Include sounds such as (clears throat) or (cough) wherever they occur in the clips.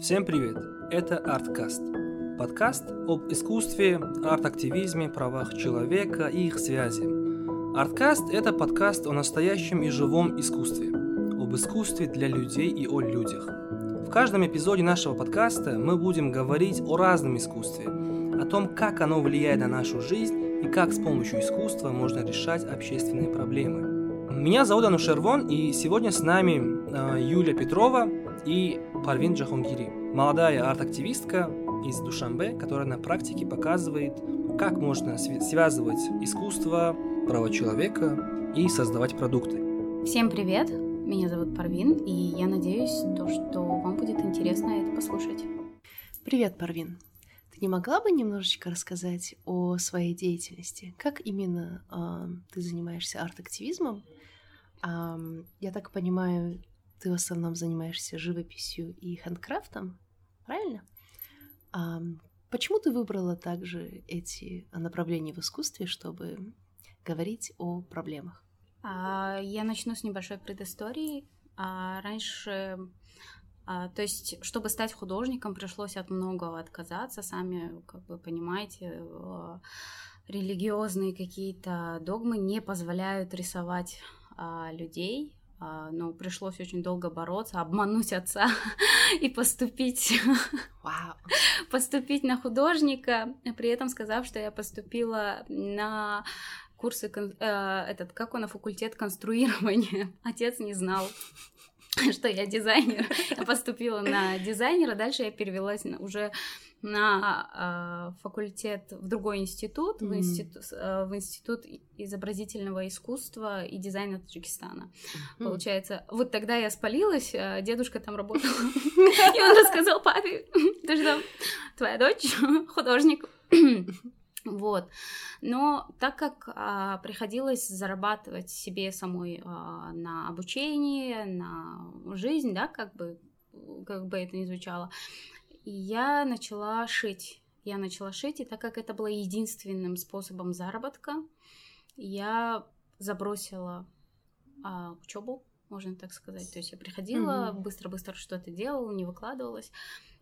Всем привет! Это Арткаст. Подкаст об искусстве, арт-активизме, правах человека и их связи. Арткаст – это подкаст о настоящем и живом искусстве, об искусстве для людей и о людях. В каждом эпизоде нашего подкаста мы будем говорить о разном искусстве, о том, как оно влияет на нашу жизнь и как с помощью искусства можно решать общественные проблемы. Меня зовут Анушер Вон, и сегодня с нами э, Юлия Петрова и Парвин Джахонгири, молодая арт-активистка из Душанбе, которая на практике показывает, как можно связывать искусство, права человека и создавать продукты. Всем привет! Меня зовут Парвин, и я надеюсь, то, что вам будет интересно это послушать. Привет, Парвин! Ты не могла бы немножечко рассказать о своей деятельности? Как именно э, ты занимаешься арт-активизмом? Э, я так понимаю, ты в основном занимаешься живописью и хендкрафтом, правильно? А почему ты выбрала также эти направления в искусстве, чтобы говорить о проблемах? А, я начну с небольшой предыстории. А, раньше, а, то есть, чтобы стать художником, пришлось от многого отказаться. Сами, как вы понимаете, религиозные какие-то догмы не позволяют рисовать людей, а, но пришлось очень долго бороться, обмануть отца (laughs) и поступить, wow. (laughs) поступить на художника, при этом сказав, что я поступила на курсы, э, этот, как он, на факультет конструирования. (laughs) Отец не знал, что я дизайнер. Я поступила на дизайнера, дальше я перевелась на, уже на э, факультет в другой институт, mm-hmm. в, институт э, в институт изобразительного искусства и дизайна Таджикистана. Mm-hmm. Получается, вот тогда я спалилась, э, дедушка там работал, (laughs) и он рассказал папе, (laughs) ты что, твоя дочь (laughs) художник. (clears throat) Вот. Но так как а, приходилось зарабатывать себе самой а, на обучение, на жизнь, да, как бы, как бы это ни звучало, я начала шить. Я начала шить, и так как это было единственным способом заработка, я забросила а, учебу, можно так сказать. То есть я приходила, mm-hmm. быстро-быстро что-то делала, не выкладывалась.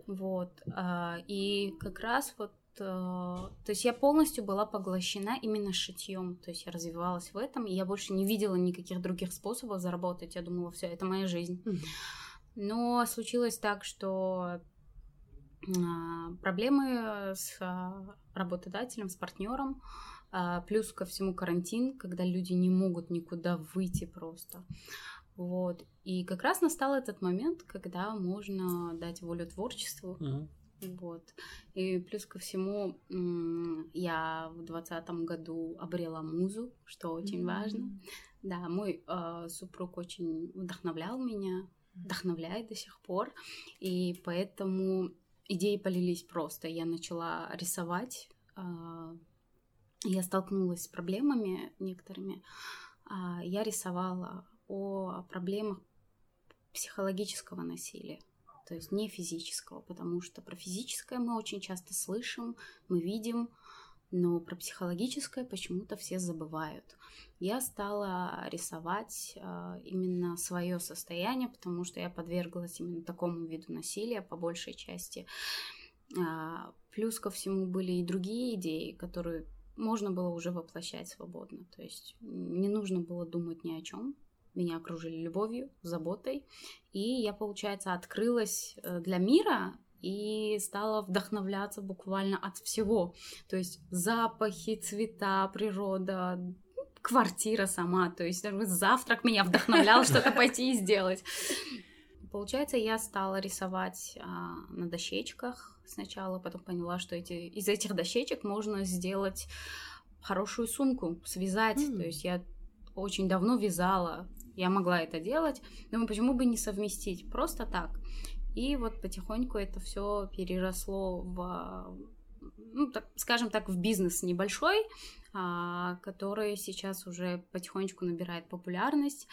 Вот. А, и как раз вот а, то есть я полностью была поглощена именно шитьем, то есть я развивалась в этом, и я больше не видела никаких других способов заработать. Я думала, все, это моя жизнь. Mm-hmm. Но случилось так, что проблемы с а, работодателем, с партнером, а, плюс ко всему карантин, когда люди не могут никуда выйти просто. Вот. И как раз настал этот момент, когда можно дать волю творчеству. Uh-huh. Вот. И плюс ко всему, я в двадцатом году обрела музу, что очень mm-hmm. важно. Да, мой э, супруг очень вдохновлял меня, вдохновляет до сих пор. И поэтому идеи полились просто. Я начала рисовать, а, я столкнулась с проблемами некоторыми. А, я рисовала о проблемах психологического насилия, то есть не физического, потому что про физическое мы очень часто слышим, мы видим, но про психологическое почему-то все забывают. Я стала рисовать э, именно свое состояние, потому что я подверглась именно такому виду насилия по большей части. Э, плюс ко всему были и другие идеи, которые можно было уже воплощать свободно. То есть не нужно было думать ни о чем. Меня окружили любовью, заботой. И я, получается, открылась э, для мира и стала вдохновляться буквально от всего. То есть запахи, цвета, природа, квартира сама. То есть даже завтрак меня вдохновлял что-то пойти и сделать. Получается, я стала рисовать а, на дощечках сначала, потом поняла, что эти, из этих дощечек можно сделать хорошую сумку, связать. Mm. То есть я очень давно вязала, я могла это делать. Думаю, почему бы не совместить? Просто так. И вот потихоньку это все переросло в, ну, так, скажем так, в бизнес небольшой, а, который сейчас уже потихонечку набирает популярность.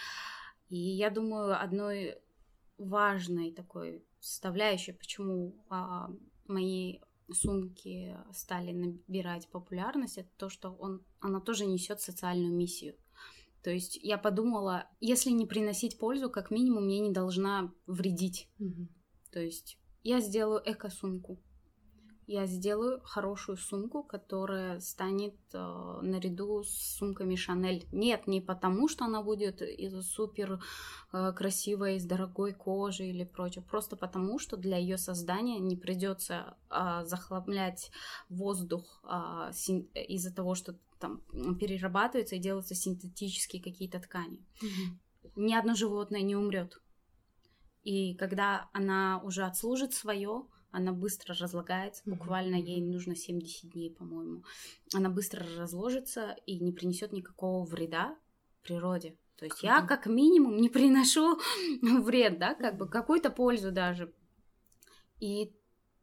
И я думаю, одной важной такой составляющей, почему а, мои сумки стали набирать популярность, это то, что он, она тоже несет социальную миссию. То есть я подумала, если не приносить пользу, как минимум, мне не должна вредить. Mm-hmm. То есть я сделаю эко-сумку я сделаю хорошую сумку, которая станет э, наряду с сумками Шанель. Нет, не потому, что она будет из супер э, красивой, из дорогой кожи или прочее, просто потому, что для ее создания не придется э, захламлять воздух э, син- из-за того, что там перерабатывается и делаются синтетические какие-то ткани. Mm-hmm. Ни одно животное не умрет. И когда она уже отслужит свое, она быстро разлагается, буквально ей нужно 70 дней, по-моему. Она быстро разложится и не принесет никакого вреда природе. То есть я как минимум не приношу (laughs) вред, да, как бы какую-то пользу даже. И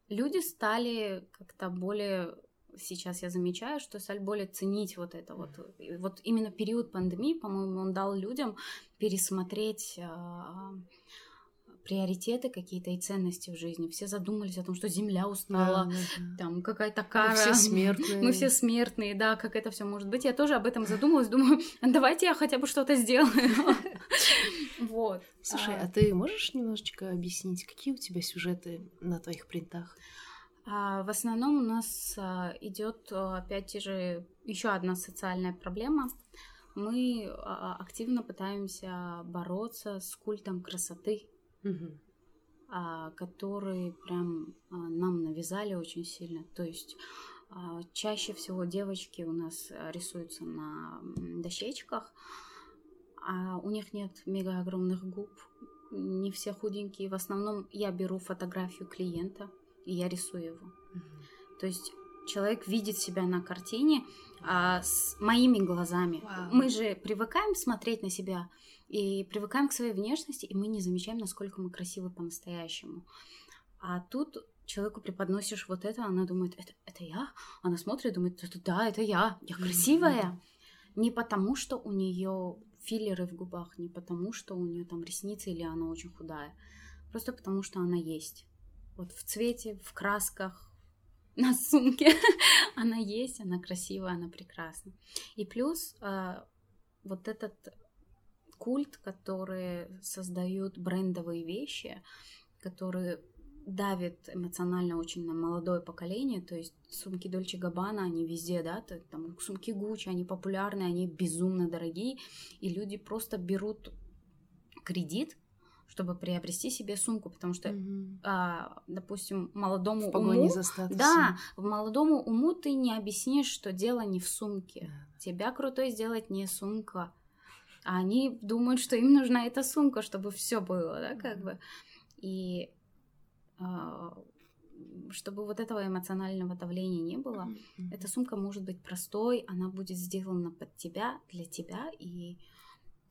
люди стали как-то более сейчас я замечаю, что стали более ценить вот это вот. Вот именно период пандемии, по-моему, он дал людям пересмотреть а, приоритеты какие-то и ценности в жизни. Все задумались о том, что Земля устала, да, да. там какая-то кара. (laughs) Мы все смертные. Мы все смертные, да, как это все может быть. Я тоже об этом задумалась, думаю, (laughs) давайте я хотя бы что-то сделаю. (laughs) Вот. Слушай, а. а ты можешь немножечко объяснить, какие у тебя сюжеты на твоих принтах? А, в основном у нас а, идет опять же еще одна социальная проблема. Мы активно пытаемся бороться с культом красоты угу. которые прям а, нам навязали очень сильно. То есть а, чаще всего девочки у нас рисуются на дощечках, а у них нет мега огромных губ, не все худенькие. В основном я беру фотографию клиента и я рисую его. Угу. То есть человек видит себя на картине а, с моими глазами. Wow. Мы же привыкаем смотреть на себя и привыкаем к своей внешности, и мы не замечаем, насколько мы красивы по-настоящему. А тут человеку преподносишь вот это, она думает, это, это я? Она смотрит, думает, это да, это я, я красивая. Не потому, что у нее филлеры в губах, не потому, что у нее там ресницы или она очень худая, просто потому, что она есть. Вот в цвете, в красках, (laughs) на сумке она есть, она красивая, она прекрасна. И плюс э, вот этот культ, которые создают брендовые вещи, которые давит эмоционально очень на молодое поколение, то есть сумки Дольче Габбана, они везде, да, там сумки Гуччи, они популярны, они безумно дорогие, и люди просто берут кредит, чтобы приобрести себе сумку, потому что, mm-hmm. а, допустим, молодому в уму, за да, в молодому уму ты не объяснишь, что дело не в сумке, yeah. тебя крутой сделать не сумка, а они думают, что им нужна эта сумка, чтобы все было, да, как бы. И а, чтобы вот этого эмоционального давления не было, эта сумка может быть простой, она будет сделана под тебя, для тебя, и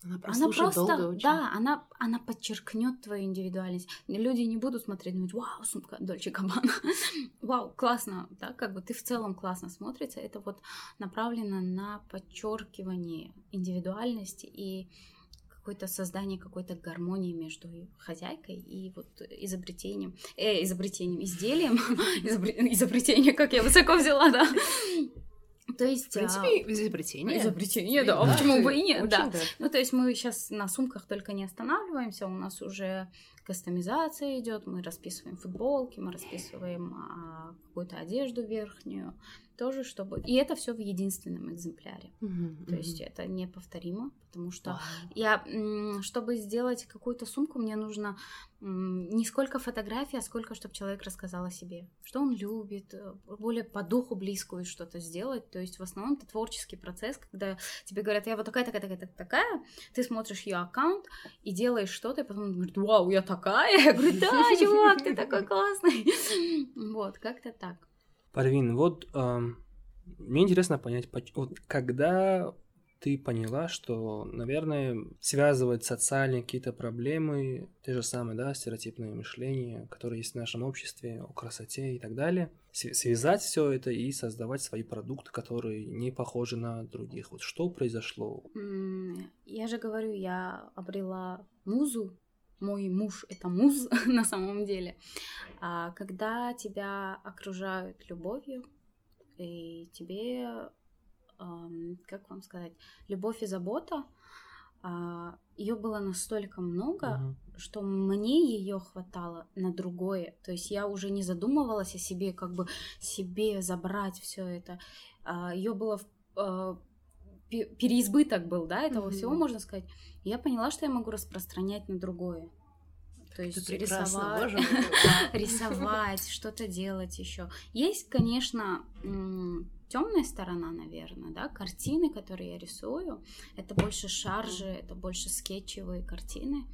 она, она просто, долго очень. да, она, она подчеркнет твою индивидуальность. Люди не будут смотреть, думать, вау, сумка Дольче Габбана, (laughs) вау, классно, да, как бы ты в целом классно смотрится. Это вот направлено на подчеркивание индивидуальности и какое-то создание какой-то гармонии между хозяйкой и вот изобретением, э, изобретением, изделием, (laughs) изобретение, как я высоко взяла, да, то есть... В принципе, а... изобретение. Изобретение, да, да. почему (laughs) бы и нет, да. да. Ну, то есть мы сейчас на сумках только не останавливаемся, у нас уже кастомизация идет, мы расписываем футболки, мы расписываем а, какую-то одежду верхнюю, тоже, чтобы... И это все в единственном экземпляре. Mm-hmm, То есть это неповторимо, потому что wow. я, чтобы сделать какую-то сумку, мне нужно не сколько фотографий, а сколько, чтобы человек рассказал о себе, что он любит, э, более по духу близкую что-то сделать. То есть в основном это творческий процесс, когда тебе говорят, я вот такая, такая, такая, такая, ты смотришь ее аккаунт и делаешь что-то, и потом говорит, вау, я такая, (laughs) я говорю, да, чувак, ты такой классный. (laughs) Вот, как-то. Парвин, вот э, мне интересно понять, вот когда ты поняла, что, наверное, связывать социальные какие-то проблемы, те же самые, да, стереотипное мышление, которое есть в нашем обществе, о красоте и так далее, связать все это и создавать свои продукты, которые не похожи на других. Вот что произошло? Я же говорю, я обрела музу мой муж это муз (laughs) на самом деле. А когда тебя окружают любовью, и тебе, как вам сказать, любовь и забота, а, ее было настолько много, угу. что мне ее хватало на другое. То есть я уже не задумывалась о себе, как бы себе забрать все это. А, ее было а, переизбыток был, да, этого угу. всего, можно сказать. я поняла, что я могу распространять на другое. То есть рисовать, (laughs) рисовать, что-то делать еще. Есть, конечно, темная сторона, наверное, да, картины, которые я рисую, это больше шаржи, это больше скетчевые картины, а,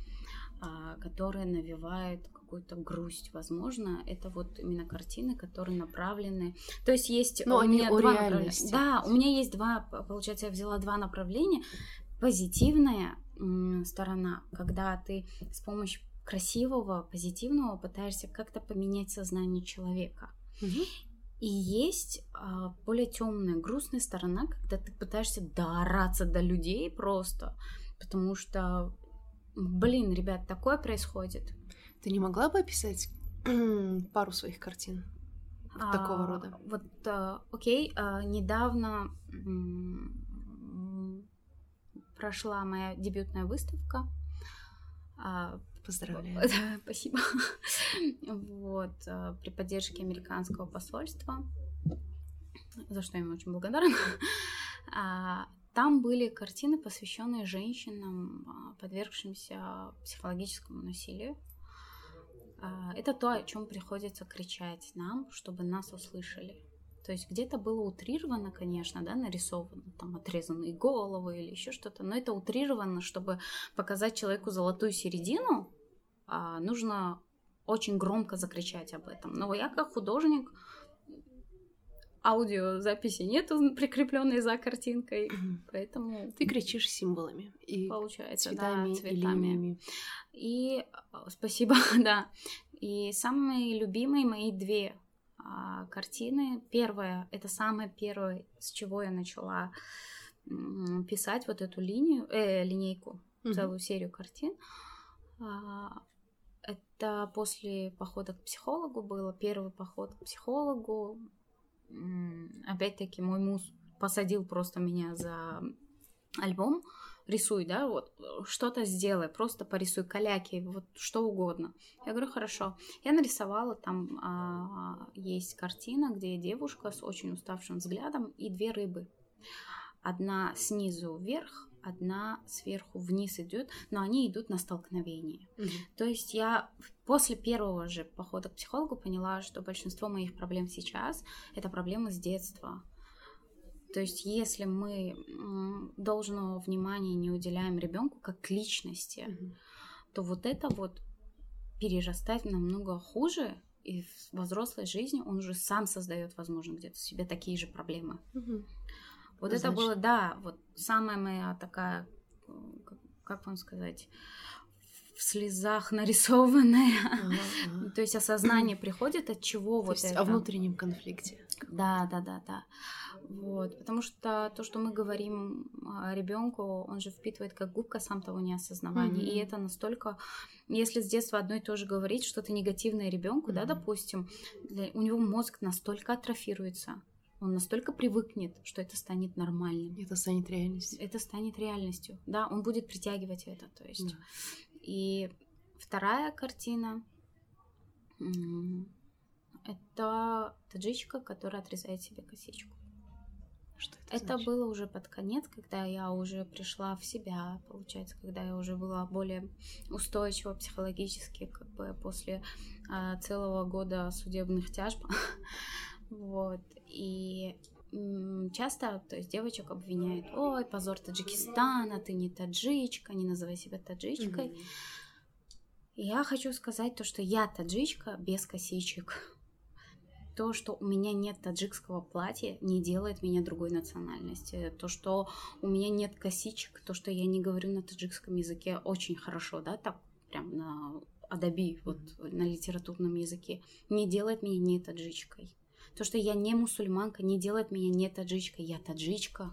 которые навевают какую-то грусть, возможно, это вот именно картины, которые направлены. То есть есть Но у меня два направления. Да, у меня есть два, получается, я взяла два направления. Позитивная сторона, когда ты с помощью красивого, позитивного пытаешься как-то поменять сознание человека. Угу. И есть а, более темная, грустная сторона, когда ты пытаешься доораться до людей просто, потому что, блин, ребят, такое происходит. Ты не могла бы описать (clears throat) пару своих картин а, такого рода? Вот, а, окей, а, недавно прошла моя дебютная выставка. А, Поздравляю. (laughs) Да, спасибо. Вот, э, при поддержке американского посольства, за что я им очень благодарна. А, там были картины, посвященные женщинам, а, подвергшимся психологическому насилию. А, это то, о чем приходится кричать нам, чтобы нас услышали. То есть где-то было утрировано, конечно, да, нарисовано, там отрезанные головы или еще что-то, но это утрировано, чтобы показать человеку золотую середину, а, нужно очень громко закричать об этом. Но я как художник, аудиозаписи нету прикрепленной за картинкой, поэтому ты кричишь символами и получается цветами, да, цветами. И, и спасибо, (laughs) да. И самые любимые мои две а, картины. Первая, это самое первое, с чего я начала писать вот эту линию, э, линейку, mm-hmm. целую серию картин. А, это после похода к психологу было, первый поход к психологу. Опять-таки мой муж посадил просто меня за альбом, рисуй, да, вот, что-то сделай, просто порисуй каляки, вот что угодно. Я говорю, хорошо. Я нарисовала, там а, есть картина, где девушка с очень уставшим взглядом и две рыбы. Одна снизу вверх, одна сверху вниз идет, но они идут на столкновение. Угу. То есть я после первого же похода к психологу поняла, что большинство моих проблем сейчас это проблемы с детства. То есть, если мы должного внимания не уделяем ребенку как личности, угу. то вот это вот перерастать намного хуже, и в взрослой жизни он уже сам создает, возможно, где-то себе такие же проблемы. Угу. Вот Значит... это было, да, вот самая моя такая, как вам сказать, в слезах нарисованная. Ага, То есть осознание приходит от чего то вот есть это. О внутреннем конфликте. Да, да, да, да. Вот, потому что то, что мы говорим ребенку, он же впитывает как губка, сам того не осознавая. Mm-hmm. И это настолько, если с детства одно и то же говорить, что-то негативное ребенку, mm-hmm. да, допустим, для, у него мозг настолько атрофируется, он настолько привыкнет, что это станет нормальным. Это станет реальностью. Это станет реальностью. Да, он будет притягивать это. То есть. Да. И вторая картина это таджичка, которая отрезает себе косичку. Что это это значит? было уже под конец, когда я уже пришла в себя, получается, когда я уже была более устойчива психологически, как бы после а, целого года судебных тяжб. (laughs) Вот. И часто, то есть девочек обвиняют, ой, позор Таджикистана, ты не таджичка, не называй себя таджичкой. Mm-hmm. Я хочу сказать то, что я таджичка без косичек. То, что у меня нет таджикского платья, не делает меня другой национальности. То, что у меня нет косичек, то, что я не говорю на таджикском языке очень хорошо, да, так прям на адаби, вот на литературном языке, не делает меня не таджичкой. То, что я не мусульманка, не делает меня не таджичкой. Я таджичка.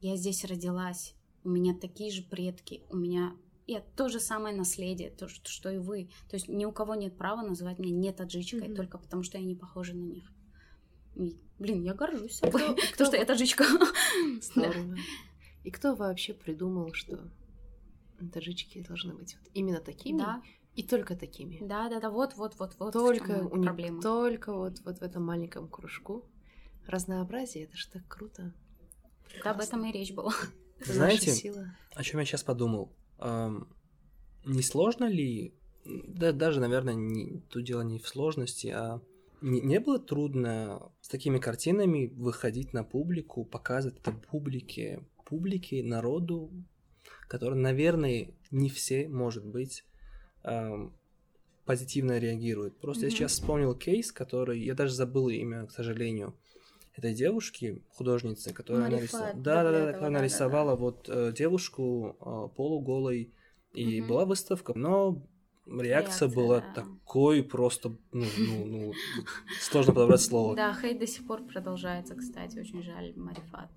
Я здесь родилась. У меня такие же предки. У меня я то же самое наследие, то, что, что и вы. То есть ни у кого нет права называть меня не таджичкой, mm-hmm. только потому что я не похожа на них. И, блин, я горжусь собой, кто, (laughs) кто... что я таджичка. (laughs) Здорово. И кто вообще придумал, что таджички должны быть вот именно такими? Да. И только такими. Да, да, да, вот, вот, вот, вот. Только у них проблема. только вот, вот в этом маленьком кружку. Разнообразие, это же так круто. Да, об этом и речь была. (laughs) Знаете, о чем я сейчас подумал? Эм, не сложно ли, да, даже, наверное, не, тут дело не в сложности, а не, не было трудно с такими картинами выходить на публику, показывать это публике, публике, народу, который, наверное, не все, может быть, позитивно реагируют. Просто mm-hmm. я сейчас вспомнил кейс, который я даже забыл имя, к сожалению, этой девушки, художницы, которая нарисовала, да, да, да, которая да, нарисовала да, да. вот э, девушку э, полуголой, и mm-hmm. была выставка, но реакция, реакция была да. такой просто, ну, ну, ну, сложно подобрать слово. Да, хейт до сих пор продолжается, кстати, очень жаль, Марифат.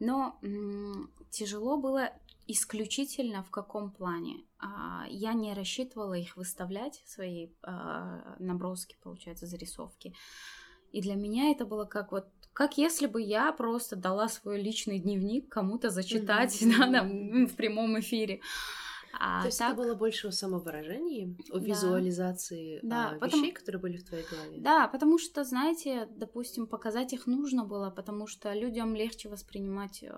Но м- тяжело было исключительно в каком плане? А, я не рассчитывала их выставлять, свои а, наброски, получается, зарисовки. И для меня это было как вот как если бы я просто дала свой личный дневник кому-то зачитать mm-hmm. да, да, в прямом эфире. А То есть так... это было больше о самовыражении, о да. визуализации да, а, потому... вещей, которые были в твоей голове. Да, потому что, знаете, допустим, показать их нужно было, потому что людям легче воспринимать э,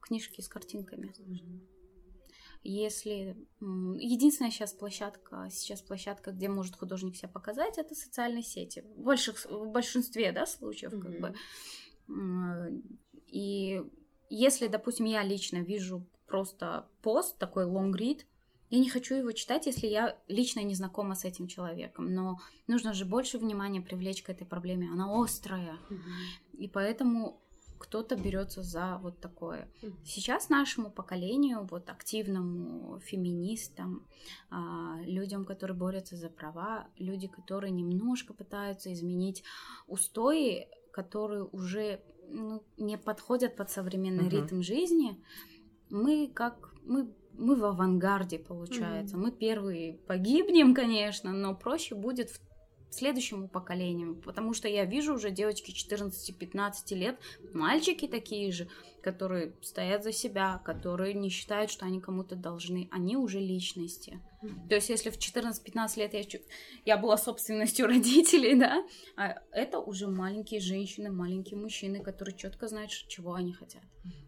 книжки с картинками. Mm-hmm. Если единственная сейчас площадка, сейчас площадка, где может художник себя показать, это социальные сети. В, больших, в большинстве да, случаев, mm-hmm. как бы. И если, допустим, я лично вижу просто пост, такой long read, я не хочу его читать, если я лично не знакома с этим человеком. Но нужно же больше внимания привлечь к этой проблеме. Она острая. Mm-hmm. И поэтому кто-то берется за вот такое. Сейчас нашему поколению, вот активному феминистам, а, людям, которые борются за права, люди, которые немножко пытаются изменить устои, которые уже ну, не подходят под современный uh-huh. ритм жизни, мы как мы мы в авангарде получается, uh-huh. мы первые погибнем, конечно, но проще будет в следующему поколению, потому что я вижу уже девочки 14-15 лет, мальчики такие же, которые стоят за себя, которые не считают, что они кому-то должны, они уже личности. То есть если в 14-15 лет я, я была собственностью (laughs) родителей, да, а это уже маленькие женщины, маленькие мужчины, которые четко знают, чего они хотят.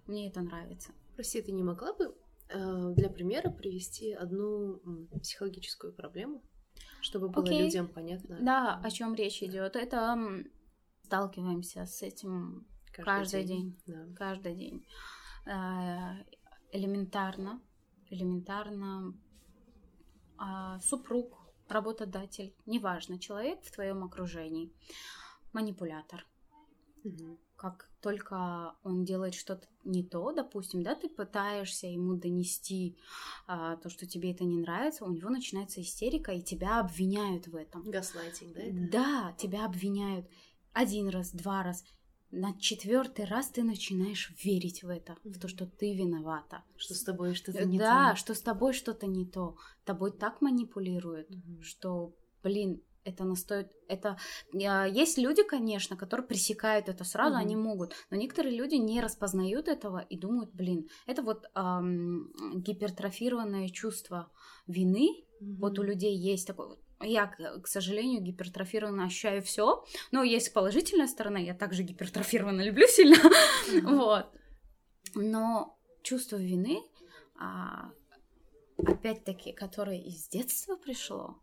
Мне это нравится. Прости, ты не могла бы э, для примера привести одну психологическую проблему, чтобы было okay. людям понятно. Да, о чем речь идет. Это сталкиваемся с этим каждый, каждый день. день. Да. Каждый день. Э, элементарно, элементарно а, супруг, работодатель, неважно, человек в твоем окружении, манипулятор. Угу как только он делает что-то не то, допустим, да, ты пытаешься ему донести а, то, что тебе это не нравится, у него начинается истерика, и тебя обвиняют в этом. Гаслайтинг, да? Это? Да, тебя обвиняют один раз, два раз. На четвертый раз ты начинаешь верить в это, mm-hmm. в то, что ты виновата. Что с тобой что-то не да, то. Да, что с тобой что-то не то. Тобой так манипулируют, mm-hmm. что, блин, это настоит, это а, есть люди, конечно, которые пресекают это сразу, mm-hmm. они могут, но некоторые люди не распознают этого и думают, блин, это вот эм, гипертрофированное чувство вины, mm-hmm. вот у людей есть такое вот. Я, к сожалению, гипертрофированно ощущаю все, но есть положительная сторона, я также гипертрофированно люблю сильно, (laughs) mm-hmm. вот. Но чувство вины, а, опять-таки, которое из детства пришло,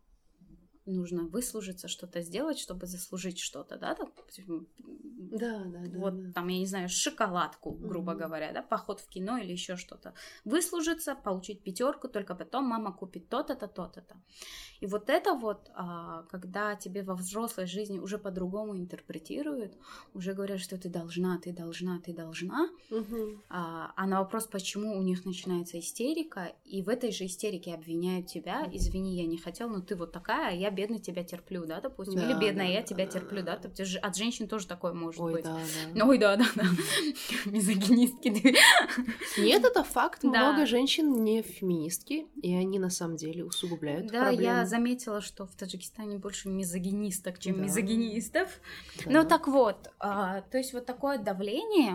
нужно выслужиться, что-то сделать, чтобы заслужить что-то, да, так, да, да, да. Вот да. там, я не знаю, шоколадку, грубо mm-hmm. говоря, да, поход в кино или еще что-то. Выслужиться, получить пятерку, только потом мама купит то-то, то, то-то, то. И вот это вот, а, когда тебе во взрослой жизни уже по-другому интерпретируют, уже говорят, что ты должна, ты должна, ты должна, mm-hmm. а, на вопрос, почему у них начинается истерика, и в этой же истерике обвиняют тебя, извини, я не хотел, но ты вот такая, а я бедно тебя терплю, да, допустим, да, или бедная, да, я да, тебя да, терплю, да, да. от женщин тоже такое может Ой, быть. Да, да. Ой, да, да, да. (laughs) Мизогинистки. Нет, это факт. Много женщин не феминистки, и они на самом деле усугубляют Да, я заметила, что в Таджикистане больше мизогинисток, чем мизогинистов. Ну так вот, а, то есть вот такое давление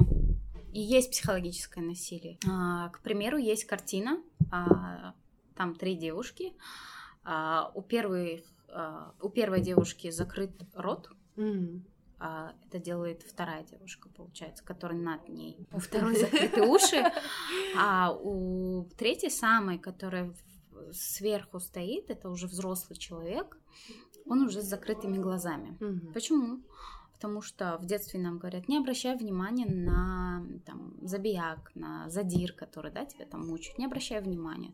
И есть психологическое насилие. А, к примеру, есть картина, а, там три девушки. А, у первой у первой девушки закрыт рот. Mm. А, это делает вторая девушка, получается, которая над ней. У (laughs) второй закрыты уши, а у третьей самой, которая сверху стоит, это уже взрослый человек, он уже с закрытыми глазами. Mm-hmm. Почему? Потому что в детстве нам говорят, не обращай внимания на там, забияк, на задир, который да, тебя там мучает, не обращай внимания.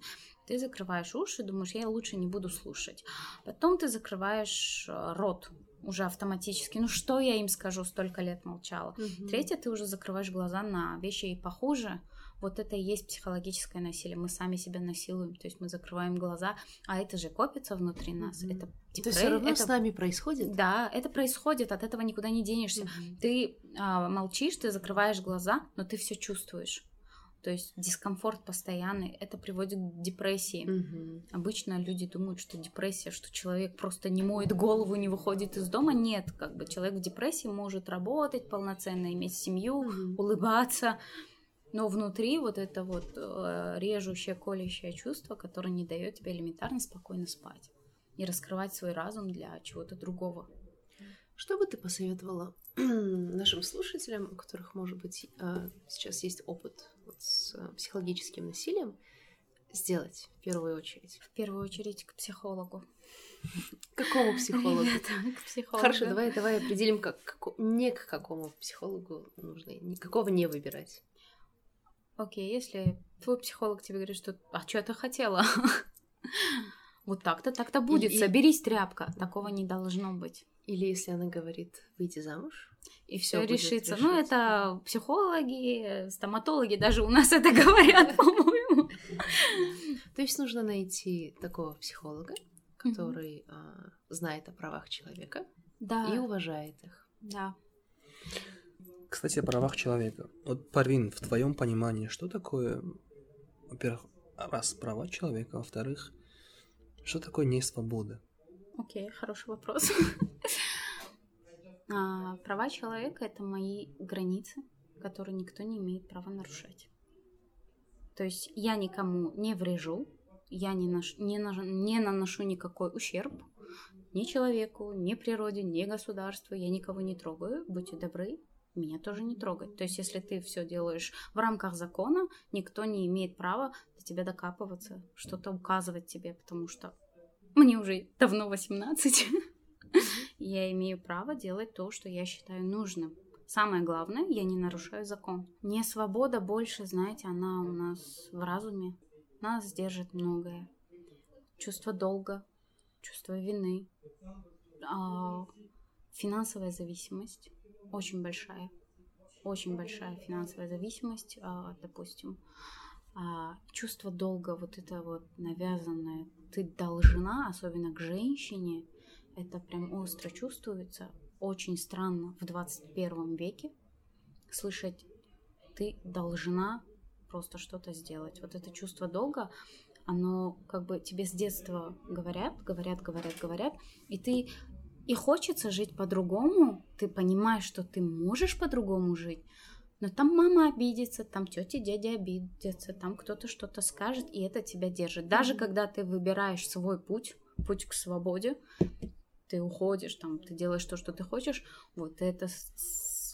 Ты закрываешь уши, думаешь, я лучше не буду слушать. Потом ты закрываешь э, рот, уже автоматически. Ну что я им скажу, столько лет молчала. Угу. Третье, ты уже закрываешь глаза на вещи и похуже вот это и есть психологическое насилие. Мы сами себя насилуем, то есть мы закрываем глаза, а это же копится внутри нас. Mm-hmm. Это депре... То есть все равно это... с нами происходит? Да, это происходит, от этого никуда не денешься. Mm-hmm. Ты а, молчишь, ты закрываешь глаза, но ты все чувствуешь. То есть дискомфорт постоянный, это приводит к депрессии. Угу. Обычно люди думают, что депрессия, что человек просто не моет голову, не выходит из дома. Нет, как бы человек в депрессии может работать полноценно, иметь семью, угу. улыбаться, но внутри вот это вот э, режущее, колющее чувство, которое не дает тебе элементарно спокойно спать и раскрывать свой разум для чего-то другого. Что бы ты посоветовала (clears throat) нашим слушателям, у которых, может быть, э, сейчас есть опыт вот с э, психологическим насилием, сделать в первую очередь? В первую очередь к психологу. (laughs) Какому психологу? (laughs) к психологу. Хорошо, давай, давай определим, как, как, не к какому психологу нужно, никакого не выбирать. Окей, если твой психолог тебе говорит, что а что ты хотела? (laughs) Вот так-то, так-то будет. Соберись, тряпка. Такого не должно быть. Или если она говорит, выйти замуж, и все решится. Ну, это психологи, стоматологи даже у нас это говорят, (laughs) по-моему. То есть нужно найти такого психолога, который а, знает о правах человека и уважает их. Да. Кстати, о правах человека. Вот, Парвин, в твоем понимании, что такое, во-первых, раз права человека, во-вторых, что такое несвобода? Окей, хороший вопрос. а, права человека это мои границы, которые никто не имеет права нарушать. То есть я никому не врежу, я не, наш, не, на, не наношу никакой ущерб ни человеку, ни природе, ни государству, я никого не трогаю, будьте добры, меня тоже не трогать. То есть, если ты все делаешь в рамках закона, никто не имеет права до тебя докапываться, что-то указывать тебе, потому что мне уже давно 18. Я имею право делать то, что я считаю нужным. Самое главное, я не нарушаю закон. Не свобода больше, знаете, она у нас в разуме. Нас держит многое. Чувство долга, чувство вины, а, финансовая зависимость очень большая, очень большая финансовая зависимость, а, допустим, а, чувство долга, вот это вот навязанное, ты должна, особенно к женщине, это прям остро чувствуется, очень странно в 21 веке слышать, ты должна просто что-то сделать. Вот это чувство долга, оно как бы тебе с детства говорят, говорят, говорят, говорят, и ты и хочется жить по-другому, ты понимаешь, что ты можешь по-другому жить, но там мама обидится, там тетя, дядя обидятся, там кто-то что-то скажет, и это тебя держит. Даже mm-hmm. когда ты выбираешь свой путь, путь к свободе, ты уходишь, там, ты делаешь то, что ты хочешь, вот это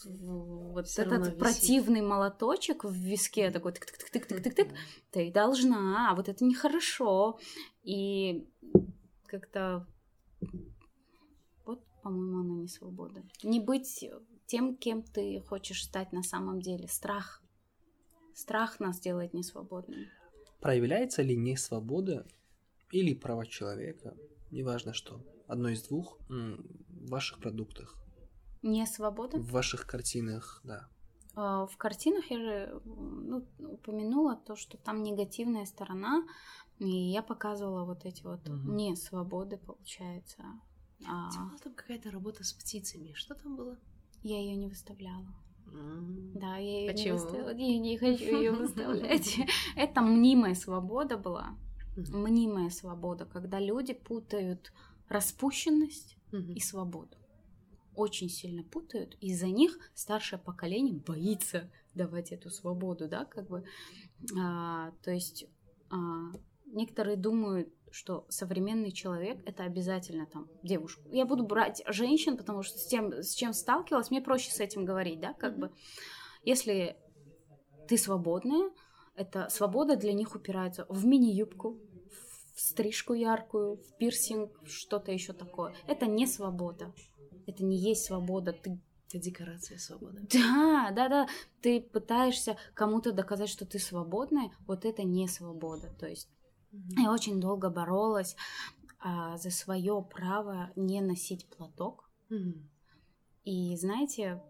вот Все этот противный молоточек в виске такой тык-тык-тык-тык-тык-тык, ты должна, а вот это нехорошо. И как-то по-моему, она не свобода. Не быть тем, кем ты хочешь стать на самом деле. Страх. Страх нас делает несвободными. Проявляется ли несвобода или права человека, неважно что, одно из двух, в ваших продуктах? Не свобода? В ваших картинах, да. А, в картинах я же ну, упомянула то, что там негативная сторона, и я показывала вот эти вот угу. несвободы, получается. А... Была там какая-то работа с птицами. Что там было? Я ее не выставляла. Да, я ее не выставила. Я не хочу ее (laughs) выставлять. Это мнимая свобода была. Мнимая свобода, когда люди путают распущенность и свободу. очень сильно путают. Из-за них старшее поколение боится давать эту свободу, да, как бы. А, то есть а, некоторые думают, что современный человек это обязательно там девушку. Я буду брать женщин, потому что с тем, с чем сталкивалась, мне проще с этим говорить, да, как mm-hmm. бы. Если ты свободная, это свобода для них упирается в мини-юбку, в стрижку яркую, в пирсинг, что-то еще такое. Это не свобода. Это не есть свобода. Ты это декорация свободы. Да, да, да. Ты пытаешься кому-то доказать, что ты свободная. Вот это не свобода. То есть mm-hmm. я очень долго боролась а, за свое право не носить платок. Mm-hmm. И знаете,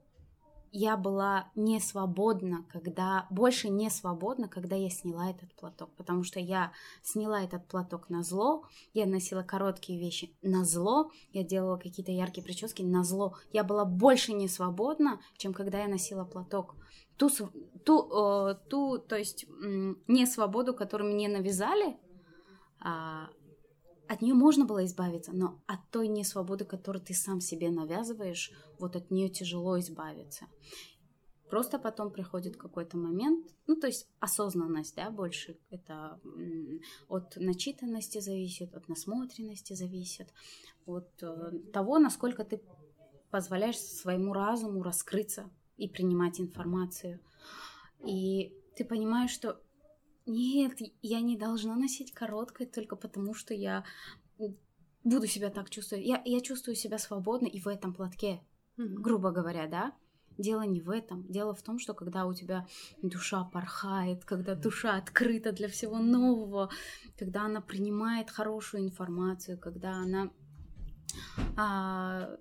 я была не свободна, когда больше не свободна, когда я сняла этот платок, потому что я сняла этот платок на зло, я носила короткие вещи на зло, я делала какие-то яркие прически на зло. Я была больше не свободна, чем когда я носила платок. Ту, ту, э, ту то есть не свободу, которую мне навязали, от нее можно было избавиться, но от той несвободы, которую ты сам себе навязываешь, вот от нее тяжело избавиться. Просто потом приходит какой-то момент, ну, то есть осознанность, да, больше это от начитанности зависит, от насмотренности зависит, от э, того, насколько ты позволяешь своему разуму раскрыться и принимать информацию. И ты понимаешь, что нет, я не должна носить короткое только потому, что я буду себя так чувствовать. Я, я чувствую себя свободно и в этом платке, mm-hmm. грубо говоря, да. Дело не в этом. Дело в том, что когда у тебя душа порхает, когда душа открыта для всего нового, когда она принимает хорошую информацию, когда она а,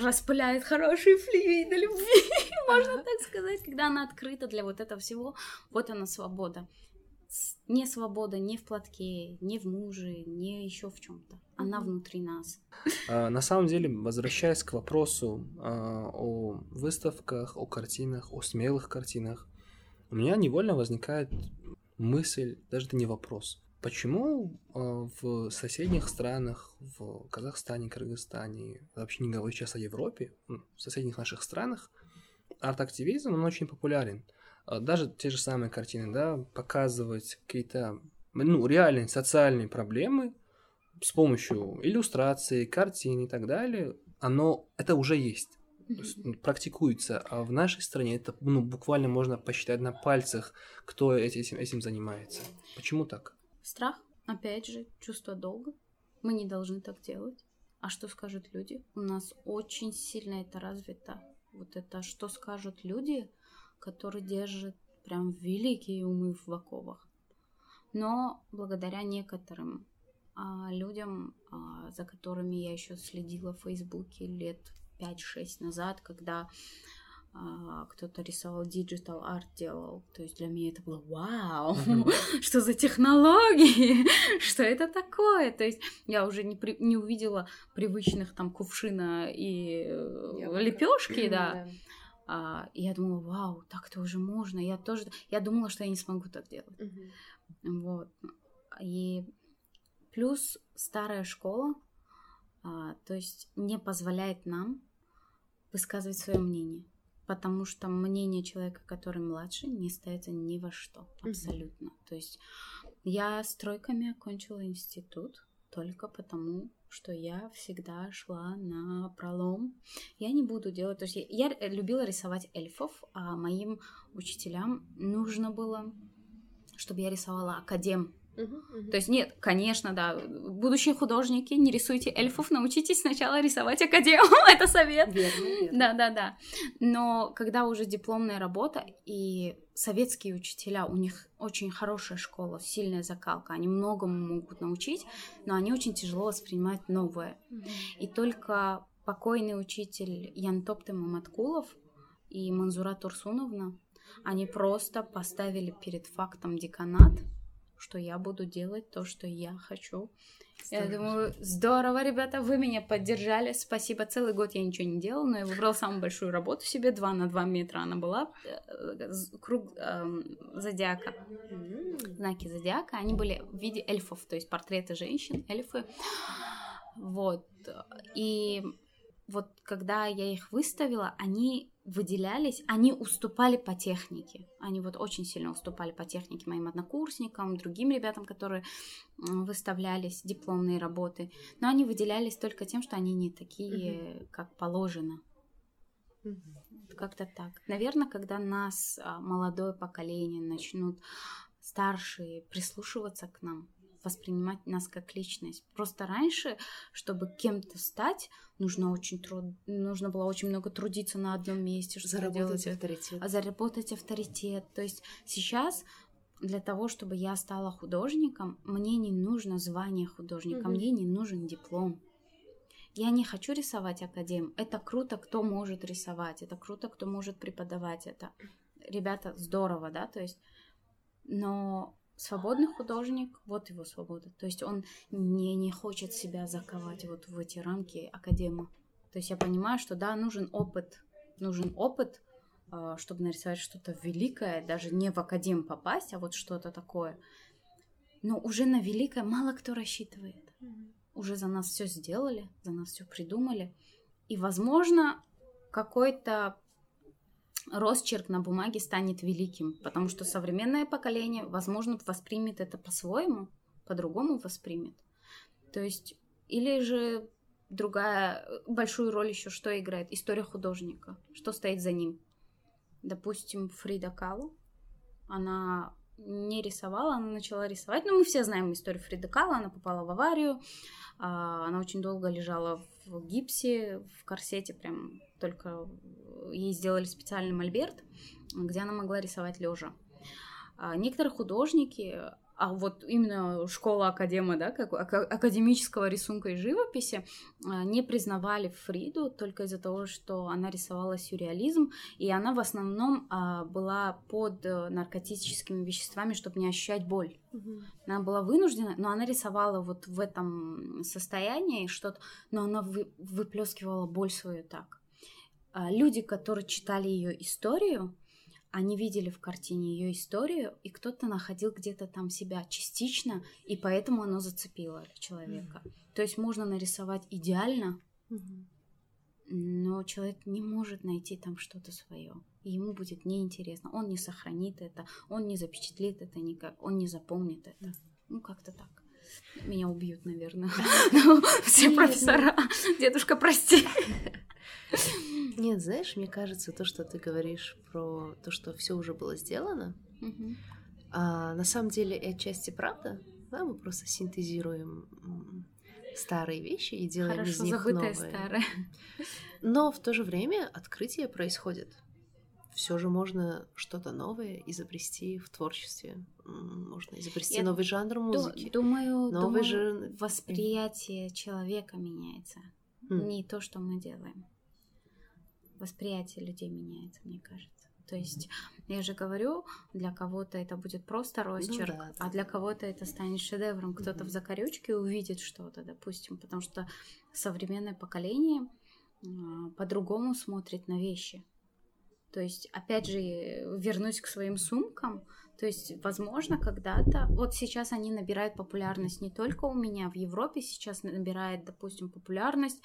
распыляет хорошие флюиды любви, (laughs) можно так сказать, когда она открыта для вот этого всего, вот она свобода не свобода не в платке, не в муже, не еще в чем-то. Она внутри нас. А, на самом деле, возвращаясь к вопросу а, о выставках, о картинах, о смелых картинах, у меня невольно возникает мысль, даже это не вопрос. Почему а, в соседних странах, в Казахстане, Кыргызстане, вообще не говорю сейчас о Европе, в соседних наших странах, арт-активизм, он очень популярен. А, даже те же самые картины, да, показывать какие-то, ну, реальные социальные проблемы с помощью иллюстрации, картин и так далее, оно, это уже есть. есть, практикуется, а в нашей стране это ну, буквально можно посчитать на пальцах, кто этим, этим занимается. Почему так? Страх, опять же, чувство долга. Мы не должны так делать. А что скажут люди? У нас очень сильно это развито. Вот это, что скажут люди, который держит прям великие умы в оковах. Но благодаря некоторым а, людям, а, за которыми я еще следила в Фейсбуке лет 5-6 назад, когда а, кто-то рисовал digital art делал. То есть для меня это было вау, (laughs) что за технологии, (laughs) что это такое. То есть я уже не, при, не увидела привычных там кувшина и э, лепешки, да. А, и я думала, вау, так-то уже можно. Я тоже, я думала, что я не смогу так делать. Mm-hmm. Вот. И плюс старая школа, а, то есть не позволяет нам высказывать свое мнение, потому что мнение человека, который младше, не ставится ни во что абсолютно. Mm-hmm. То есть я стройками окончила институт только потому, что я всегда шла на пролом. Я не буду делать... То есть я, я любила рисовать эльфов, а моим учителям нужно было, чтобы я рисовала академ Uh-huh, uh-huh. То есть нет, конечно, да, будущие художники, не рисуйте эльфов, научитесь сначала рисовать академу, (laughs) это совет. Верно, верно. Да, да, да. Но когда уже дипломная работа и советские учителя, у них очень хорошая школа, сильная закалка, они многому могут научить, но они очень тяжело воспринимают новое. И только покойный учитель Ян Топтем Маматкулов и Манзура Турсуновна, они просто поставили перед фактом деканат, что я буду делать то, что я хочу. Здорово. Я думаю, здорово, ребята, вы меня поддержали, спасибо. Целый год я ничего не делала, но я выбрала самую большую работу себе, 2 на 2 метра она была, э, круг э, зодиака, знаки зодиака, они были в виде эльфов, то есть портреты женщин, эльфы, вот, и вот когда я их выставила, они выделялись, они уступали по технике. Они вот очень сильно уступали по технике моим однокурсникам, другим ребятам, которые выставлялись, дипломные работы. Но они выделялись только тем, что они не такие, mm-hmm. как положено. Mm-hmm. Как-то так. Наверное, когда нас, а, молодое поколение, начнут старшие прислушиваться к нам, воспринимать нас как личность. Просто раньше, чтобы кем-то стать, нужно очень труд... нужно было очень много трудиться на одном месте, чтобы заработать делать... авторитет. А заработать авторитет. То есть сейчас для того, чтобы я стала художником, мне не нужно звание художника, mm мне не нужен диплом. Я не хочу рисовать академ. Это круто, кто может рисовать. Это круто, кто может преподавать это. Ребята, здорово, да, то есть. Но свободный художник, вот его свобода. То есть он не, не хочет себя заковать вот в эти рамки академа. То есть я понимаю, что да, нужен опыт, нужен опыт, а, чтобы нарисовать что-то великое, даже не в академ попасть, а вот что-то такое. Но уже на великое мало кто рассчитывает. Уже за нас все сделали, за нас все придумали. И, возможно, какой-то росчерк на бумаге станет великим, потому что современное поколение, возможно, воспримет это по-своему, по-другому воспримет. То есть, или же другая большую роль еще что играет? История художника, что стоит за ним. Допустим, Фрида Калу, она не рисовала, она начала рисовать. Ну, мы все знаем историю Фрида Кала, она попала в аварию, а, она очень долго лежала в гипсе, в корсете, прям только ей сделали специальный мольберт, где она могла рисовать лежа. А некоторые художники, а вот именно школа академа, да, как академического рисунка и живописи, а, не признавали Фриду только из-за того, что она рисовала сюрреализм, и она в основном а, была под э, наркотическими веществами, чтобы не ощущать боль. Угу. Она была вынуждена, но она рисовала вот в этом состоянии что-то, но она вы, выплескивала боль свою так. А, люди, которые читали ее историю, они видели в картине ее историю, и кто-то находил где-то там себя частично, и поэтому оно зацепило человека. Mm-hmm. То есть можно нарисовать идеально, mm-hmm. но человек не может найти там что-то свое. И ему будет неинтересно. Он не сохранит это, он не запечатлит это никак, он не запомнит это. Mm-hmm. Ну, как-то так. Меня убьют, наверное. (laughs) Все профессора. Дедушка, прости. Нет, знаешь, мне кажется, то, что ты говоришь про то, что все уже было сделано, а, на самом деле и отчасти правда. Да, мы просто синтезируем старые вещи и делаем Хорошо, из них новые. Старое. Но в то же время открытие происходит. Все же можно что-то новое изобрести в творчестве. Можно изобрести Я новый жанр музыки. Думаю, новый думаю же... восприятие человека меняется. Mm. Не то, что мы делаем восприятие людей меняется, мне кажется. То есть, я же говорю, для кого-то это будет просто ну росчерк, ну, да, а для кого-то это станет шедевром. Кто-то mm-hmm. в закорючке увидит что-то, допустим, потому что современное поколение э, по-другому смотрит на вещи. То есть, опять же, вернусь к своим сумкам. То есть, возможно, когда-то... Вот сейчас они набирают популярность не только у меня, в Европе сейчас набирает, допустим, популярность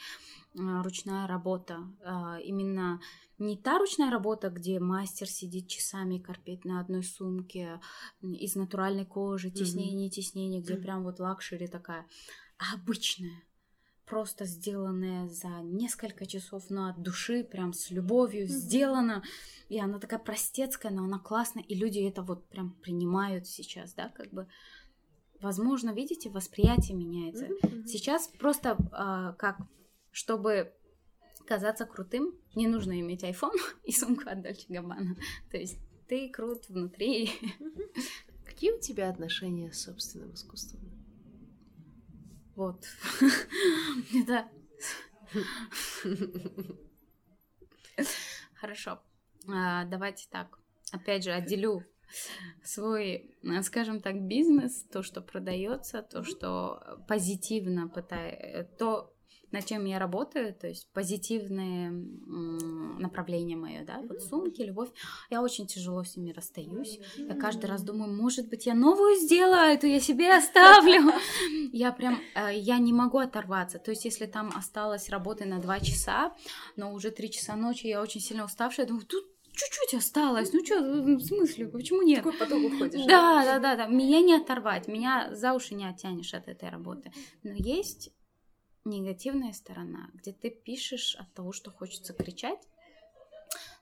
а, ручная работа. А, именно не та ручная работа, где мастер сидит часами и корпит на одной сумке из натуральной кожи, тиснение, mm-hmm. тиснение, где mm-hmm. прям вот luxury такая, а обычная просто сделанная за несколько часов, но от души, прям с любовью mm-hmm. сделана. И она такая простецкая, но она классная, и люди это вот прям принимают сейчас, да, как бы. Возможно, видите, восприятие меняется. Mm-hmm. Сейчас просто э, как, чтобы казаться крутым, не нужно иметь iPhone (laughs) и сумку от Дольче Габбана. То есть ты крут внутри. Какие у тебя отношения с собственным искусством? Вот. (laughs) Это... Хорошо. А, давайте так. Опять же, отделю свой, скажем так, бизнес, то, что продается, то, что позитивно пытается, то, над чем я работаю, то есть позитивные направления мое, да, вот сумки, любовь. Я очень тяжело с ними расстаюсь. Я каждый раз думаю, может быть, я новую сделаю, эту я себе оставлю. (laughs) Я прям, э, я не могу оторваться. То есть, если там осталось работы на два часа, но уже три часа ночи, я очень сильно уставшая, я думаю, тут чуть-чуть осталось. Ну что, в смысле, почему нет? Такой поток уходишь. Да, да, да, да. Меня не оторвать, меня за уши не оттянешь от этой работы. Но есть негативная сторона, где ты пишешь от того, что хочется кричать.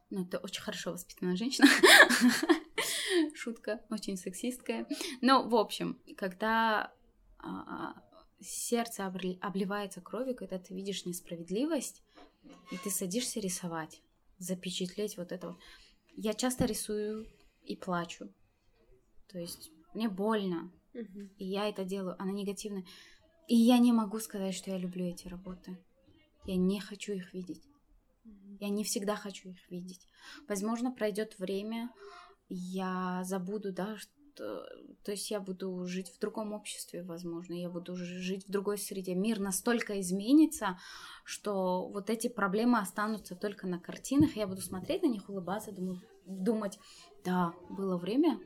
Ну, ты очень хорошо воспитанная женщина. (laughs) Шутка, очень сексистская. Но, в общем, когда а, сердце обливается кровью, когда ты видишь несправедливость, и ты садишься рисовать, запечатлеть вот это. Я часто рисую и плачу. То есть мне больно, и я это делаю, она негативная. И я не могу сказать, что я люблю эти работы. Я не хочу их видеть. Я не всегда хочу их видеть. Возможно, пройдет время, я забуду, да, что, то есть я буду жить в другом обществе, возможно, я буду жить в другой среде. Мир настолько изменится, что вот эти проблемы останутся только на картинах, я буду смотреть на них, улыбаться, думаю, думать, да, было время,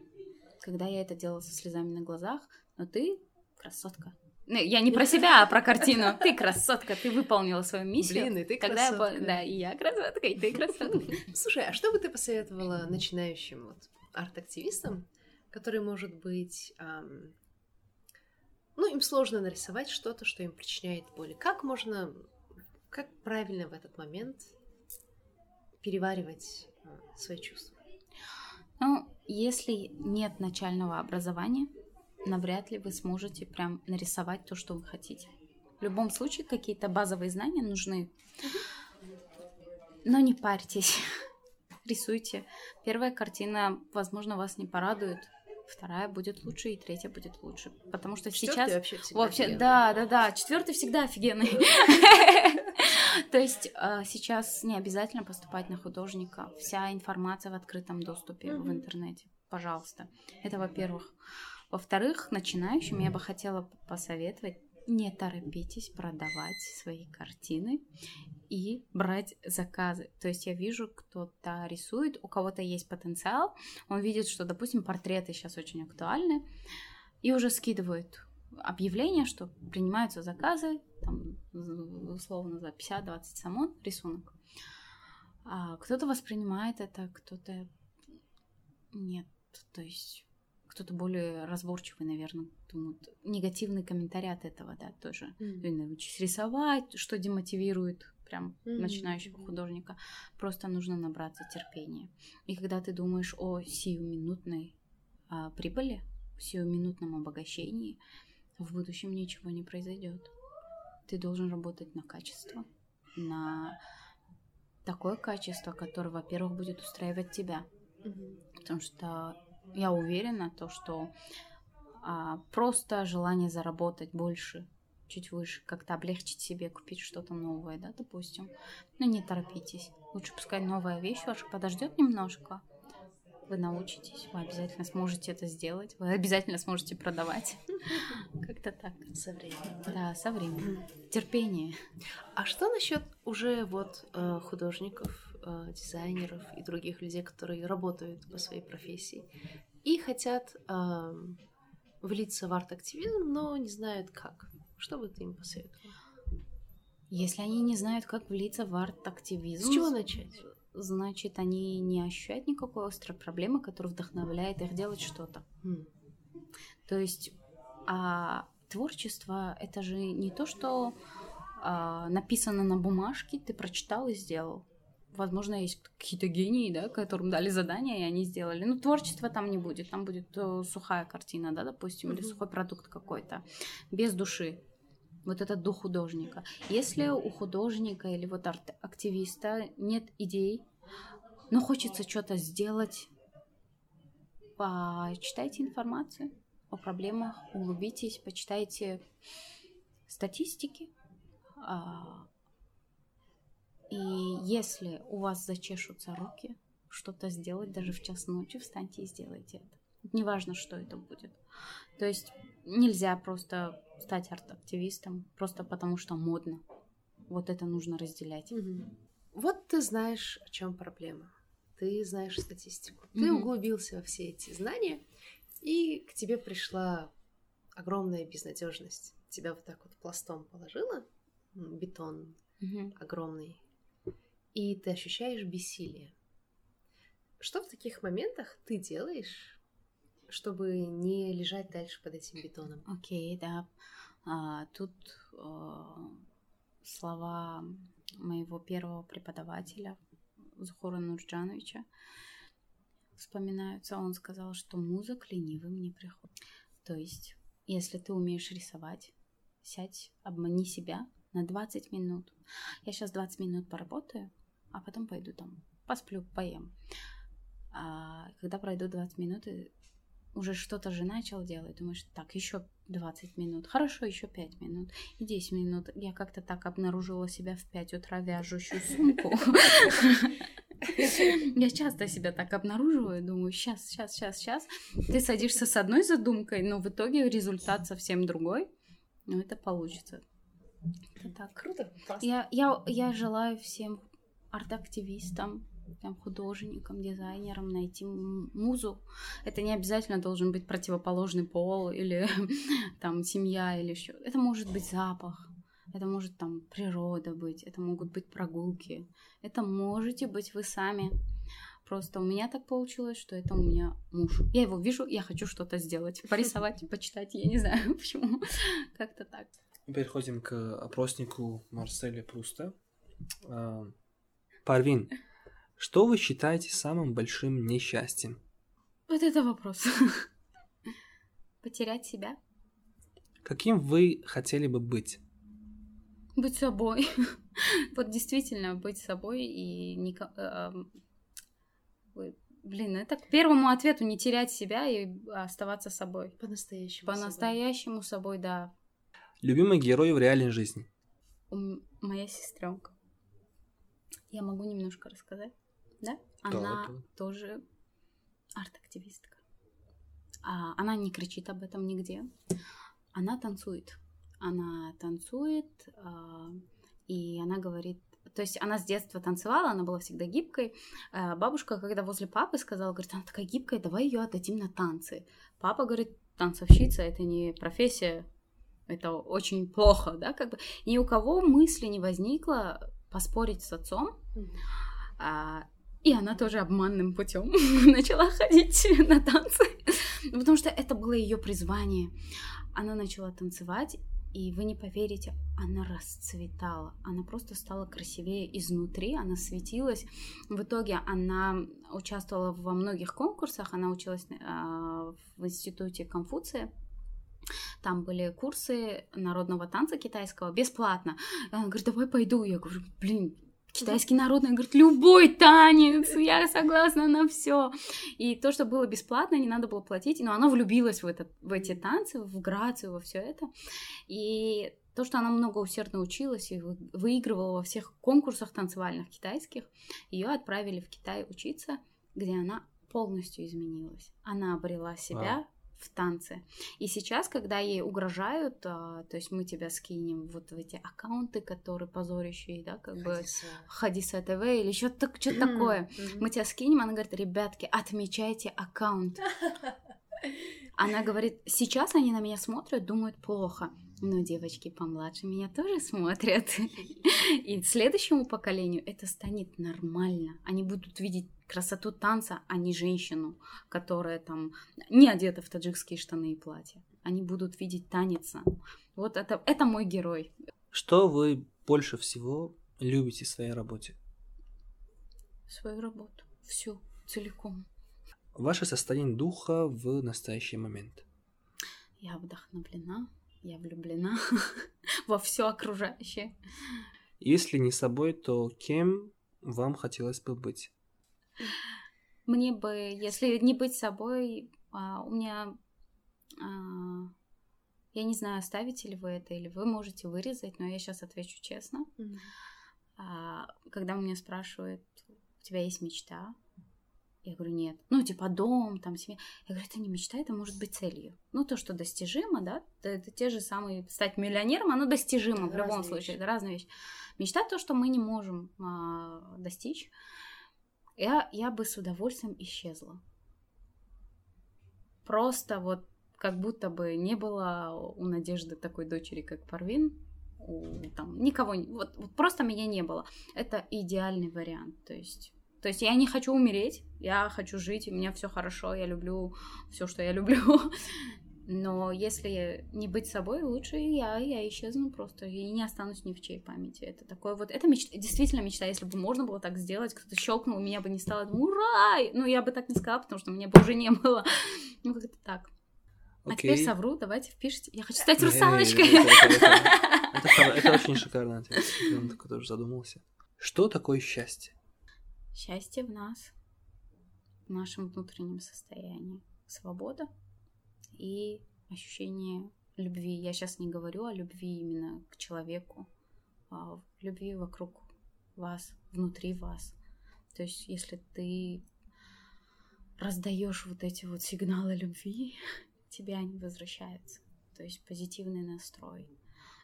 когда я это делала со слезами на глазах, но ты красотка, я не про себя, а про картину. (laughs) Ты красотка, ты выполнила свою миссию. Блин, и ты Когда красотка. Я... Да, и я красотка, и ты красотка. (laughs) Слушай, а что бы ты посоветовала начинающим вот арт-активистам, которые, может быть, эм, ну, им сложно нарисовать что-то, что им причиняет боль. Как можно, как правильно в этот момент переваривать э, свои чувства? Ну, если нет начального образования, навряд ли вы сможете прям нарисовать то, что вы хотите. В любом случае какие-то базовые знания нужны. Но не парьтесь, (laughs) рисуйте. Первая картина, возможно, вас не порадует, вторая будет лучше и третья будет лучше, потому что Четвертый сейчас вообще всегда вообще офигенный. да да да четвертый всегда офигенный. (laughs) То есть а, сейчас не обязательно поступать на художника, вся информация в открытом доступе в интернете, пожалуйста. Это во-первых. Во-вторых, начинающим я бы хотела посоветовать не торопитесь продавать свои картины и брать заказы. То есть я вижу, кто-то рисует, у кого-то есть потенциал, он видит, что, допустим, портреты сейчас очень актуальны, и уже скидывают объявление, что принимаются заказы, там, условно, за 50-20 самон рисунок. А кто-то воспринимает это, кто-то нет. То есть кто-то более разборчивый, наверное, думают. Негативный комментарий от этого, да, тоже. Mm. Научись рисовать, что демотивирует прям mm-hmm. начинающего художника. Просто нужно набраться терпения. И когда ты думаешь о сиюминутной а, прибыли, сиюминутном обогащении, в будущем ничего не произойдет. Ты должен работать на качество, на такое качество, которое, во-первых, будет устраивать тебя. Mm-hmm. Потому что я уверена, то, что а, просто желание заработать больше, чуть выше, как-то облегчить себе, купить что-то новое, да, допустим. Но не торопитесь. Лучше пускай новая вещь ваша подождет немножко. Вы научитесь, вы обязательно сможете это сделать, вы обязательно сможете продавать. (laughs) Как-то так. Со временем. Да, со временем. Терпение. А что насчет уже вот э, художников, э, дизайнеров и других людей, которые работают по своей профессии и хотят э, влиться в арт-активизм, но не знают как. Что бы ты им посоветовала? Если они не знают, как влиться в арт-активизм... С чего начать? Значит, они не ощущают никакой острой проблемы, которая вдохновляет их делать что-то. Mm. То есть а, творчество — это же не то, что а, написано на бумажке, ты прочитал и сделал возможно, есть какие-то гении, да, которым дали задание, и они сделали. Ну, творчества там не будет, там будет э, сухая картина, да, допустим, mm-hmm. или сухой продукт какой-то, без души. Вот этот дух художника. Если у художника или вот арт-активиста нет идей, но хочется что-то сделать, почитайте информацию о проблемах, углубитесь, почитайте статистики, а, и если у вас зачешутся руки, что-то сделать даже в час ночи, встаньте и сделайте это. Неважно, что это будет. То есть нельзя просто стать арт-активистом просто потому, что модно. вот это нужно разделять. Угу. Вот ты знаешь, о чем проблема. Ты знаешь статистику. Угу. Ты углубился во все эти знания, и к тебе пришла огромная безнадежность. Тебя вот так вот пластом положила, бетон угу. огромный, и ты ощущаешь бессилие. Что в таких моментах ты делаешь, чтобы не лежать дальше под этим бетоном? Окей, okay, да. А, тут а, слова моего первого преподавателя Захура Нурджановича вспоминаются. Он сказал, что муза к ленивым не приходит. То есть, если ты умеешь рисовать, сядь, обмани себя на 20 минут. Я сейчас 20 минут поработаю, а потом пойду там посплю, поем. А когда пройдут 20 минут, уже что-то же начал делать, думаешь, так, еще 20 минут, хорошо, еще 5 минут и 10 минут. Я как-то так обнаружила себя в 5 утра вяжущую сумку. Я часто себя так обнаруживаю, думаю, сейчас, сейчас, сейчас, сейчас. Ты садишься с одной задумкой, но в итоге результат совсем другой. Но это получится. Это так. Круто, Я, я, я желаю всем арт-активистам, там, художником, дизайнером найти музу. Это не обязательно должен быть противоположный пол (laughs) или там семья или еще. Это может быть запах, это может там природа быть, это могут быть прогулки, это можете быть вы сами. Просто у меня так получилось, что это у меня муж. Я его вижу, я хочу что-то сделать, (laughs) порисовать, почитать, я не знаю (laughs) почему. Как-то так. Переходим к опроснику Марселя Пруста. А, Парвин, что вы считаете самым большим несчастьем? Вот это вопрос. (laughs) Потерять себя. Каким вы хотели бы быть? Быть собой. (laughs) вот действительно быть собой и не... Э, блин, это к первому ответу не терять себя и оставаться собой. По-настоящему. По-настоящему собой. собой, да. Любимый герой в реальной жизни. Моя сестренка. Я могу немножко рассказать да? Она да, тоже арт-активистка. А, она не кричит об этом нигде. Она танцует. Она танцует, а, и она говорит, то есть она с детства танцевала, она была всегда гибкой. А бабушка, когда возле папы сказала, говорит, она такая гибкая, давай ее отдадим на танцы. Папа говорит, танцовщица это не профессия, это очень плохо, да, как бы. Ни у кого мысли не возникло поспорить с отцом. Mm-hmm. И она тоже обманным путем (laughs) начала ходить на танцы, потому что это было ее призвание. Она начала танцевать, и вы не поверите, она расцветала. Она просто стала красивее изнутри, она светилась. В итоге она участвовала во многих конкурсах, она училась э, в институте Конфуция. Там были курсы народного танца китайского бесплатно. Она говорит, давай пойду. Я говорю, блин, Китайский народный, говорит, любой танец, я согласна на все. И то, что было бесплатно, не надо было платить, но она влюбилась в, этот, в эти танцы, в грацию, во все это. И то, что она много усердно училась и выигрывала во всех конкурсах танцевальных китайских, ее отправили в Китай учиться, где она полностью изменилась. Она обрела себя, в танце. И сейчас, когда ей угрожают, а, то есть мы тебя скинем вот в эти аккаунты, которые позорящие, да, как бы Хадиса ТВ или что-то такое, мы тебя скинем, она говорит, ребятки, отмечайте аккаунт. (laughs) Она говорит, сейчас они на меня смотрят, думают плохо. Но девочки помладше меня тоже смотрят. (laughs) И следующему поколению это станет нормально. Они будут видеть красоту танца, а не женщину, которая там не одета в таджикские штаны и платья. Они будут видеть танец. Вот это, это мой герой. Что вы больше всего любите в своей работе? Свою работу. Всю, целиком. Ваше состояние духа в настоящий момент. Я вдохновлена, я влюблена (laughs) во все окружающее. Если не собой, то кем вам хотелось бы быть? Мне бы, если не быть собой, а, у меня, а, я не знаю, оставите ли вы это или вы можете вырезать, но я сейчас отвечу честно. Mm-hmm. А, когда у меня спрашивают, у тебя есть мечта? Я говорю, нет. Ну, типа дом, там, семья. Я говорю, это не мечта, это может быть целью. Ну, то, что достижимо, да, это, это те же самые... Стать миллионером, оно достижимо это в любом случае. Вещи. Это разные вещи. Мечта то, что мы не можем а, достичь. Я, я бы с удовольствием исчезла. Просто вот как будто бы не было у Надежды такой дочери, как Парвин, у, там, никого, вот, вот просто меня не было. Это идеальный вариант, то есть то есть я не хочу умереть, я хочу жить, у меня все хорошо, я люблю все, что я люблю. (laughs) Но если не быть собой, лучше я, я исчезну просто и не останусь ни в чьей памяти. Это такое вот, это мечта, действительно мечта. Если бы можно было так сделать, кто-то щелкнул, меня бы не стало, ура! Ну, я бы так не сказала, потому что меня бы уже не было. (laughs) Ну, как-то так. А теперь совру, давайте впишите. Я хочу стать русалочкой. (laughs) Это очень шикарно. Я такой тоже задумался. Что такое счастье? Счастье в нас, в нашем внутреннем состоянии. Свобода и ощущение любви. Я сейчас не говорю о любви именно к человеку, а любви вокруг вас, внутри вас. То есть, если ты раздаешь вот эти вот сигналы любви, (laughs) тебе они возвращаются. То есть позитивный настрой.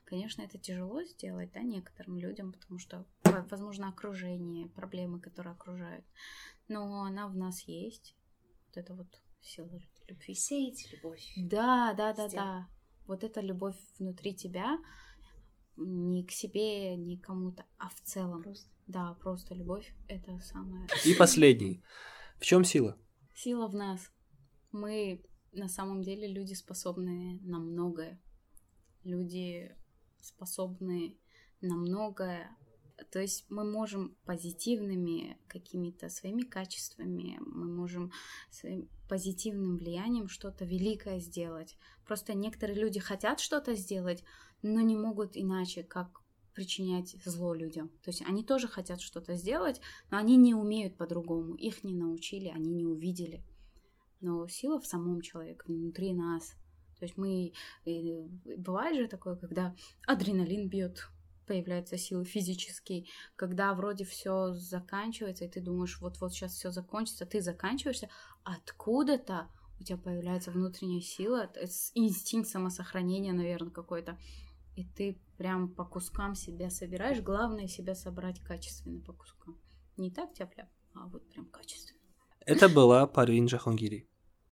Конечно, это тяжело сделать, да, некоторым людям, потому что, возможно, окружение, проблемы, которые окружают. Но она в нас есть. Вот это вот сила любви. Сеять любовь. Да, да, да, да. Вот эта любовь внутри тебя, не к себе, не к кому-то, а в целом. Просто. Да, просто любовь это самое. И последний. В чем сила? Сила в нас. Мы на самом деле люди способны на многое. Люди способны на многое. То есть мы можем позитивными какими-то своими качествами, мы можем своим позитивным влиянием что-то великое сделать. Просто некоторые люди хотят что-то сделать, но не могут иначе, как причинять зло людям. То есть они тоже хотят что-то сделать, но они не умеют по-другому. Их не научили, они не увидели. Но сила в самом человеке, внутри нас. То есть мы... Бывает же такое, когда адреналин бьет, появляется сила физический, когда вроде все заканчивается, и ты думаешь, вот-вот сейчас все закончится, ты заканчиваешься, откуда-то у тебя появляется внутренняя сила, инстинкт самосохранения, наверное, какой-то. И ты прям по кускам себя собираешь. Главное себя собрать качественно по кускам. Не так тяп а вот прям качественно. Это была Парвин Джахангири.